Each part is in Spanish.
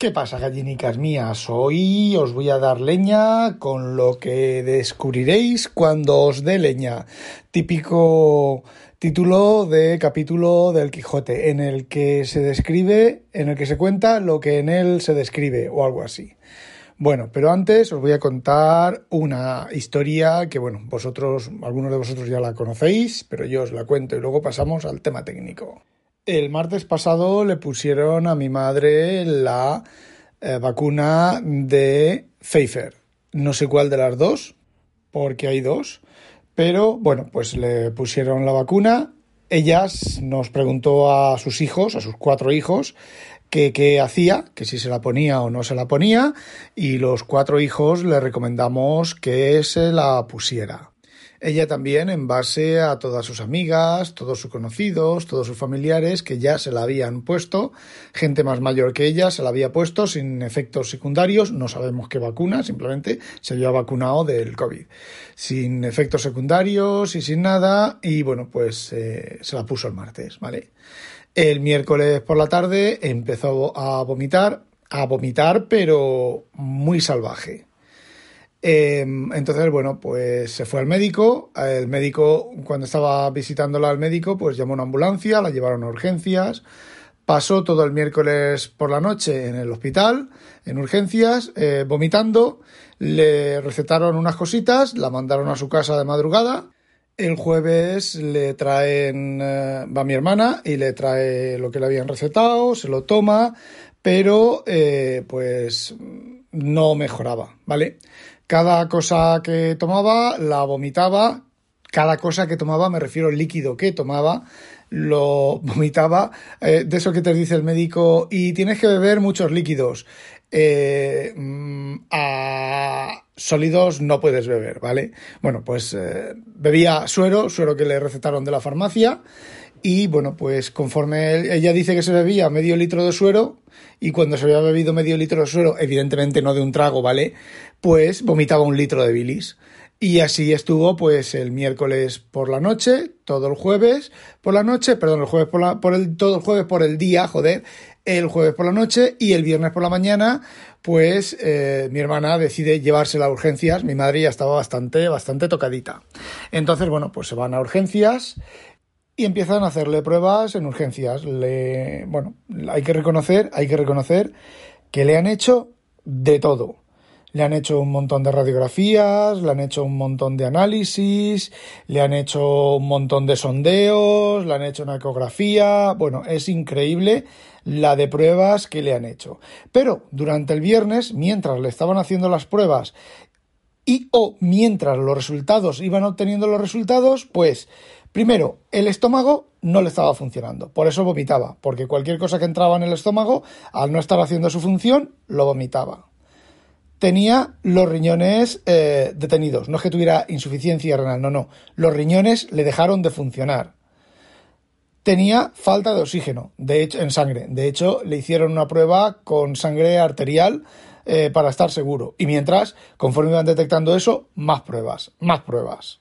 ¿Qué pasa, gallinicas mías? Hoy os voy a dar leña con lo que descubriréis cuando os dé leña. Típico título de capítulo del Quijote, en el que se describe, en el que se cuenta lo que en él se describe, o algo así. Bueno, pero antes os voy a contar una historia que, bueno, vosotros, algunos de vosotros ya la conocéis, pero yo os la cuento y luego pasamos al tema técnico. El martes pasado le pusieron a mi madre la eh, vacuna de Pfeiffer. No sé cuál de las dos, porque hay dos. Pero bueno, pues le pusieron la vacuna. Ellas nos preguntó a sus hijos, a sus cuatro hijos, que qué hacía, que si se la ponía o no se la ponía, y los cuatro hijos le recomendamos que se la pusiera. Ella también, en base a todas sus amigas, todos sus conocidos, todos sus familiares que ya se la habían puesto, gente más mayor que ella se la había puesto sin efectos secundarios, no sabemos qué vacuna, simplemente se había vacunado del COVID, sin efectos secundarios y sin nada, y bueno, pues eh, se la puso el martes, ¿vale? El miércoles por la tarde empezó a vomitar, a vomitar, pero muy salvaje Em, entonces, bueno, pues se fue al médico. El médico, cuando estaba visitándola al médico, pues llamó a una ambulancia, la llevaron a urgencias. Pasó todo el miércoles por la noche en el hospital, en urgencias, eh, vomitando. Le recetaron unas cositas, la mandaron a su casa de madrugada. El jueves le traen, eh, va mi hermana y le trae lo que le habían recetado, se lo toma, pero eh, pues no mejoraba, ¿vale? Cada cosa que tomaba la vomitaba, cada cosa que tomaba, me refiero al líquido que tomaba, lo vomitaba. Eh, de eso que te dice el médico, y tienes que beber muchos líquidos. Eh, mm, a sólidos no puedes beber, ¿vale? Bueno, pues eh, bebía suero, suero que le recetaron de la farmacia, y bueno, pues conforme ella dice que se bebía medio litro de suero, y cuando se había bebido medio litro de suero, evidentemente no de un trago, ¿vale? Pues vomitaba un litro de bilis. Y así estuvo, pues, el miércoles por la noche, todo el jueves por la noche, perdón, el jueves por, la, por el, todo el jueves por el día, joder, el jueves por la noche y el viernes por la mañana, pues eh, mi hermana decide llevársela a urgencias. Mi madre ya estaba bastante, bastante tocadita. Entonces, bueno, pues se van a urgencias y empiezan a hacerle pruebas en urgencias. Le, bueno, hay que reconocer, hay que reconocer que le han hecho de todo. Le han hecho un montón de radiografías, le han hecho un montón de análisis, le han hecho un montón de sondeos, le han hecho una ecografía. Bueno, es increíble la de pruebas que le han hecho. Pero durante el viernes, mientras le estaban haciendo las pruebas y o mientras los resultados iban obteniendo los resultados, pues Primero, el estómago no le estaba funcionando, por eso vomitaba, porque cualquier cosa que entraba en el estómago, al no estar haciendo su función, lo vomitaba. Tenía los riñones eh, detenidos, no es que tuviera insuficiencia renal, no, no, los riñones le dejaron de funcionar. Tenía falta de oxígeno, de hecho, en sangre. De hecho, le hicieron una prueba con sangre arterial eh, para estar seguro. Y mientras, conforme iban detectando eso, más pruebas, más pruebas.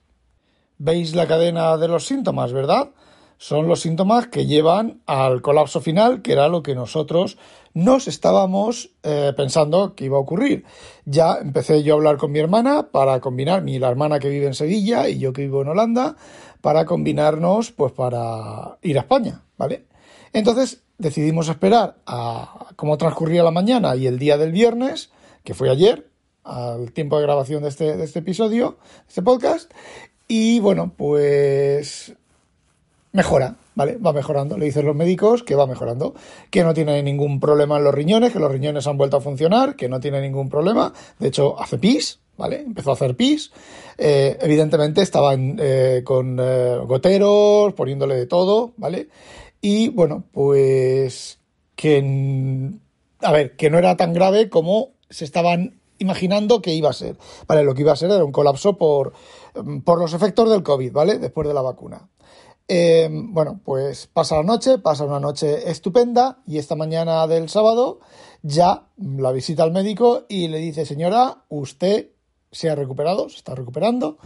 Veis la cadena de los síntomas, ¿verdad? Son los síntomas que llevan al colapso final, que era lo que nosotros nos estábamos eh, pensando que iba a ocurrir. Ya empecé yo a hablar con mi hermana para combinar, mi la hermana que vive en Sevilla y yo que vivo en Holanda, para combinarnos pues para ir a España, ¿vale? Entonces decidimos esperar a cómo transcurría la mañana y el día del viernes, que fue ayer, al tiempo de grabación de este, de este episodio, de este podcast, y bueno, pues mejora, ¿vale? Va mejorando. Le dicen los médicos que va mejorando, que no tiene ningún problema en los riñones, que los riñones han vuelto a funcionar, que no tiene ningún problema. De hecho, hace pis, ¿vale? Empezó a hacer pis. Eh, evidentemente estaban eh, con eh, goteros, poniéndole de todo, ¿vale? Y bueno, pues que, a ver, que no era tan grave como se estaban imaginando que iba a ser. Vale, lo que iba a ser era un colapso por, por los efectos del COVID, ¿vale? Después de la vacuna. Eh, bueno, pues pasa la noche, pasa una noche estupenda y esta mañana del sábado ya la visita al médico y le dice, señora, usted se ha recuperado, se está recuperando,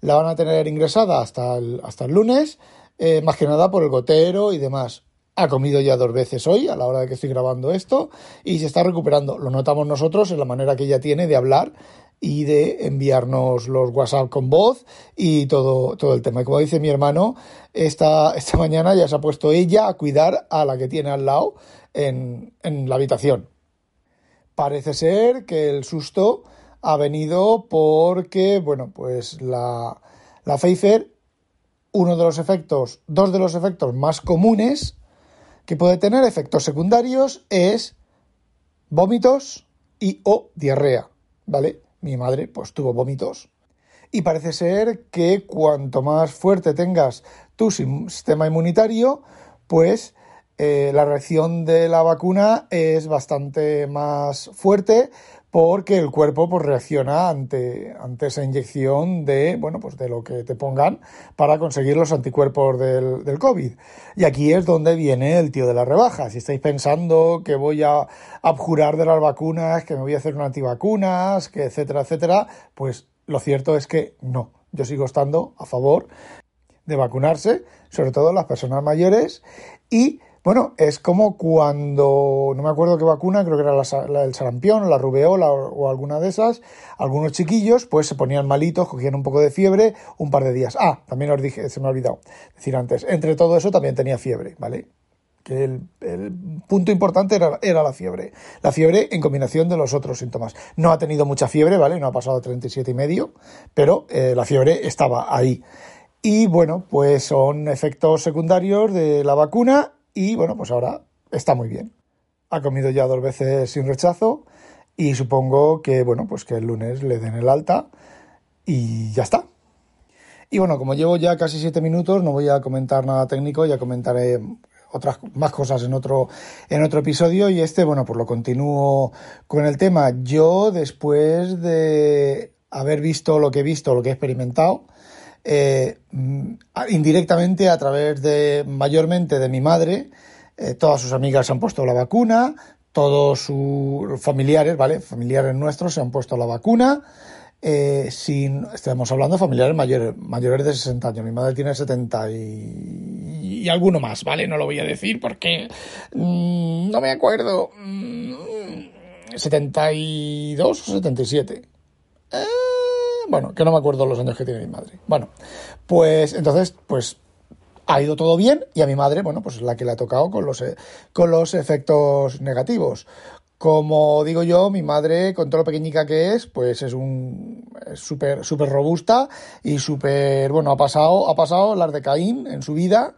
la van a tener ingresada hasta el, hasta el lunes, eh, más que nada por el gotero y demás. Ha comido ya dos veces hoy a la hora de que estoy grabando esto y se está recuperando. Lo notamos nosotros en la manera que ella tiene de hablar y de enviarnos los WhatsApp con voz y todo, todo el tema. Y como dice mi hermano, esta, esta mañana ya se ha puesto ella a cuidar a la que tiene al lado en, en la habitación. Parece ser que el susto ha venido porque, bueno, pues la, la Pfeiffer, uno de los efectos, dos de los efectos más comunes que puede tener efectos secundarios es vómitos y o diarrea, ¿vale? Mi madre pues tuvo vómitos y parece ser que cuanto más fuerte tengas tu sistema inmunitario, pues eh, la reacción de la vacuna es bastante más fuerte porque el cuerpo pues, reacciona ante, ante esa inyección de, bueno, pues de lo que te pongan para conseguir los anticuerpos del, del COVID. Y aquí es donde viene el tío de la rebaja. Si estáis pensando que voy a abjurar de las vacunas, que me voy a hacer una antivacunas, que etcétera, etcétera, pues lo cierto es que no. Yo sigo estando a favor de vacunarse, sobre todo las personas mayores, y bueno, es como cuando, no me acuerdo qué vacuna, creo que era la, del sarampión, la rubeola o, alguna de esas, algunos chiquillos pues se ponían malitos, cogían un poco de fiebre un par de días. Ah, también os dije, se me ha olvidado decir antes, entre todo eso también tenía fiebre, ¿vale? que el, punto importante era, la fiebre. La fiebre en combinación de los otros síntomas. No ha tenido mucha fiebre, ¿vale? No ha pasado 37 y medio, pero eh, la fiebre estaba ahí. Y bueno, pues son efectos secundarios de la vacuna y bueno, pues ahora está muy bien. Ha comido ya dos veces sin rechazo y supongo que bueno, pues que el lunes le den el alta y ya está. Y bueno, como llevo ya casi siete minutos, no voy a comentar nada técnico, ya comentaré otras más cosas en otro en otro episodio y este bueno pues lo continúo con el tema yo después de haber visto lo que he visto lo que he experimentado eh, mm, indirectamente a través de, mayormente de mi madre, eh, todas sus amigas se han puesto la vacuna, todos sus familiares, ¿vale? Familiares nuestros se han puesto la vacuna. Eh, sin, estamos hablando de familiares mayores, mayores de 60 años. Mi madre tiene 70 y, alguno más, ¿vale? No lo voy a decir porque mm, no me acuerdo. 72 mm, o 77. Eh, bueno, que no me acuerdo los años que tiene mi madre. Bueno, pues entonces, pues ha ido todo bien y a mi madre, bueno, pues es la que le ha tocado con los, con los efectos negativos. Como digo yo, mi madre, con todo lo pequeñica que es, pues es un súper súper robusta y súper, bueno, ha pasado, ha pasado las de Caín en su vida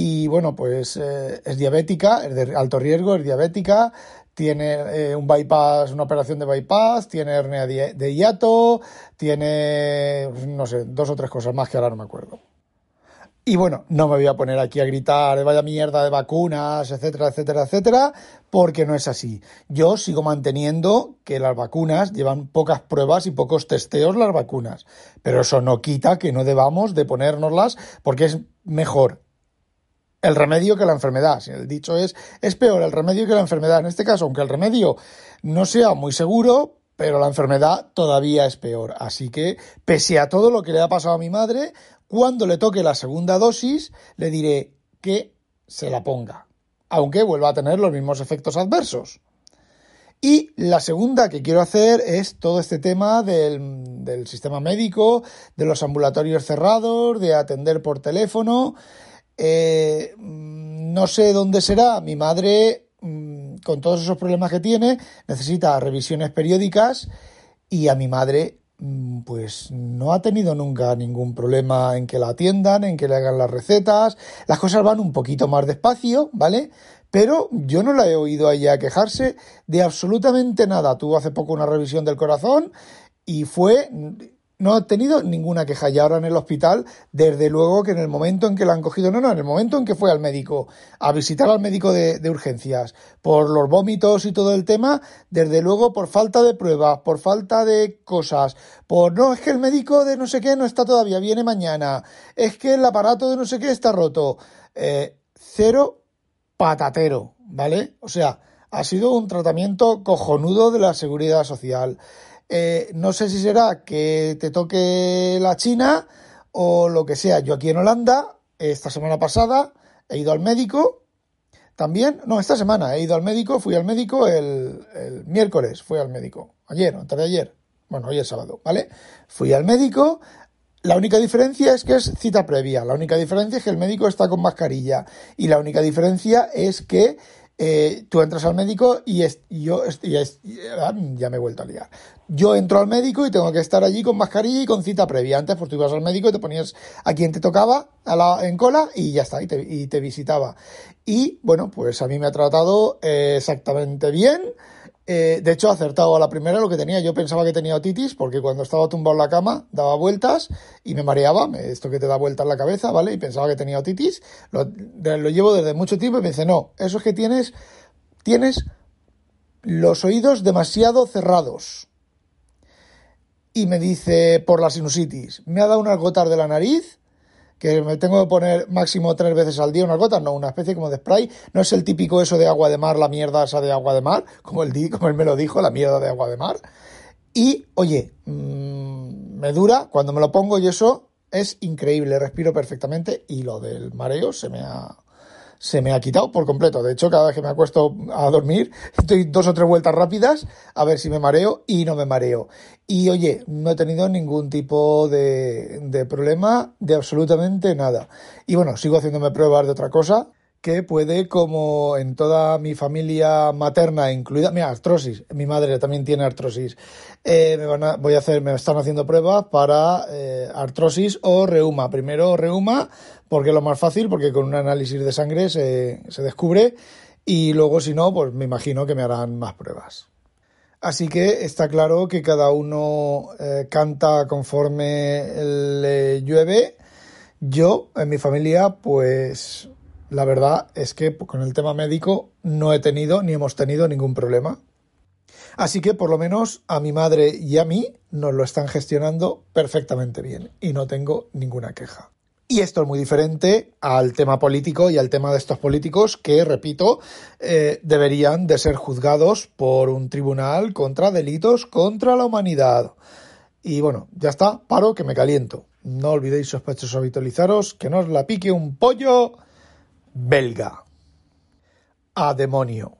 y bueno, pues eh, es diabética, es de alto riesgo, es diabética, tiene eh, un bypass, una operación de bypass, tiene hernia de hiato, tiene, no sé, dos o tres cosas más que ahora no me acuerdo. Y bueno, no me voy a poner aquí a gritar, vaya mierda de vacunas, etcétera, etcétera, etcétera, porque no es así. Yo sigo manteniendo que las vacunas llevan pocas pruebas y pocos testeos las vacunas, pero eso no quita que no debamos de ponérnoslas porque es mejor el remedio que la enfermedad. El dicho es, es peor el remedio que la enfermedad. En este caso, aunque el remedio no sea muy seguro, pero la enfermedad todavía es peor. Así que, pese a todo lo que le ha pasado a mi madre, cuando le toque la segunda dosis, le diré que se la ponga, aunque vuelva a tener los mismos efectos adversos. Y la segunda que quiero hacer es todo este tema del, del sistema médico, de los ambulatorios cerrados, de atender por teléfono eh, no sé dónde será. Mi madre, mm, con todos esos problemas que tiene, necesita revisiones periódicas y a mi madre, mm, pues no ha tenido nunca ningún problema en que la atiendan, en que le hagan las recetas. Las cosas van un poquito más despacio, ¿vale? Pero yo no la he oído a ella quejarse de absolutamente nada. Tuvo hace poco una revisión del corazón y fue no ha tenido ninguna queja y ahora en el hospital, desde luego que en el momento en que la han cogido, no, no, en el momento en que fue al médico, a visitar al médico de, urgencias, por los vómitos y todo el tema, desde luego por falta de pruebas, por falta de cosas, por no, es que el médico de no sé qué no está todavía, viene mañana, es que el aparato de no sé qué está roto, eh, cero patatero, ¿vale? O sea, ha sido un tratamiento cojonudo de la seguridad social. Eh, no sé si será que te toque la China o lo que sea. Yo aquí en Holanda, esta semana pasada, he ido al médico también, no, esta semana he ido al médico, fui al médico el, el miércoles, fui al médico, ayer, antes de ayer, bueno, hoy es sábado, ¿vale? Fui al médico, la única diferencia es que es cita previa, la única diferencia es que el médico está con mascarilla. Y la única diferencia es que eh, tú entras al médico y, yo ah, ya me he vuelto a liar. Yo entro al médico y tengo que estar allí con mascarilla y con cita previa. Antes, pues tú ibas al médico y te ponías a quien te tocaba a la, en cola y ya está, y te, y te visitaba. Y bueno, pues a mí me ha tratado eh, exactamente bien. Eh, de hecho, acertado a la primera lo que tenía. Yo pensaba que tenía otitis porque cuando estaba tumbado en la cama daba vueltas y me mareaba, esto que te da vueltas en la cabeza, ¿vale? Y pensaba que tenía otitis. Lo, llevo desde mucho tiempo y me dice, no, eso es que tienes, tienes los oídos demasiado cerrados. Y me dice, por la sinusitis, me ha dado unas gotas de la nariz que me tengo que poner máximo tres veces al día unas gotas, no, una especie como de spray, no es el típico eso de agua de mar, la mierda esa de agua de mar, como él, como él me lo dijo, la mierda de agua de mar. Y, oye, mmm, me dura, cuando me lo pongo y eso es increíble, respiro perfectamente y lo del mareo se me ha, se me ha quitado por completo. De hecho, cada vez que me acuesto a dormir, estoy dos o tres vueltas rápidas a ver si me mareo y no me mareo. Y oye, no he tenido ningún tipo de, de problema de absolutamente nada. Y bueno, sigo haciéndome pruebas de otra cosa que puede, como en toda mi familia materna, incluida, mira, artrosis, mi madre también tiene artrosis, eh, me van a, voy a hacer, me están haciendo pruebas para eh, artrosis o reuma. Primero reuma, porque es lo más fácil, porque con un análisis de sangre se, se descubre, y luego si no, pues me imagino que me harán más pruebas. Así que está claro que cada uno eh, canta conforme le llueve. Yo, en mi familia, pues la verdad es que con el tema médico no he tenido ni hemos tenido ningún problema. Así que por lo menos a mi madre y a mí nos lo están gestionando perfectamente bien y no tengo ninguna queja. Y esto es muy diferente al tema político y al tema de estos políticos que, repito, eh, deberían de ser juzgados por un tribunal contra delitos contra la humanidad. Y bueno, ya está, paro que me caliento. No olvidéis sospechosos habitualizaros, que no os la pique un pollo belga. A demonio.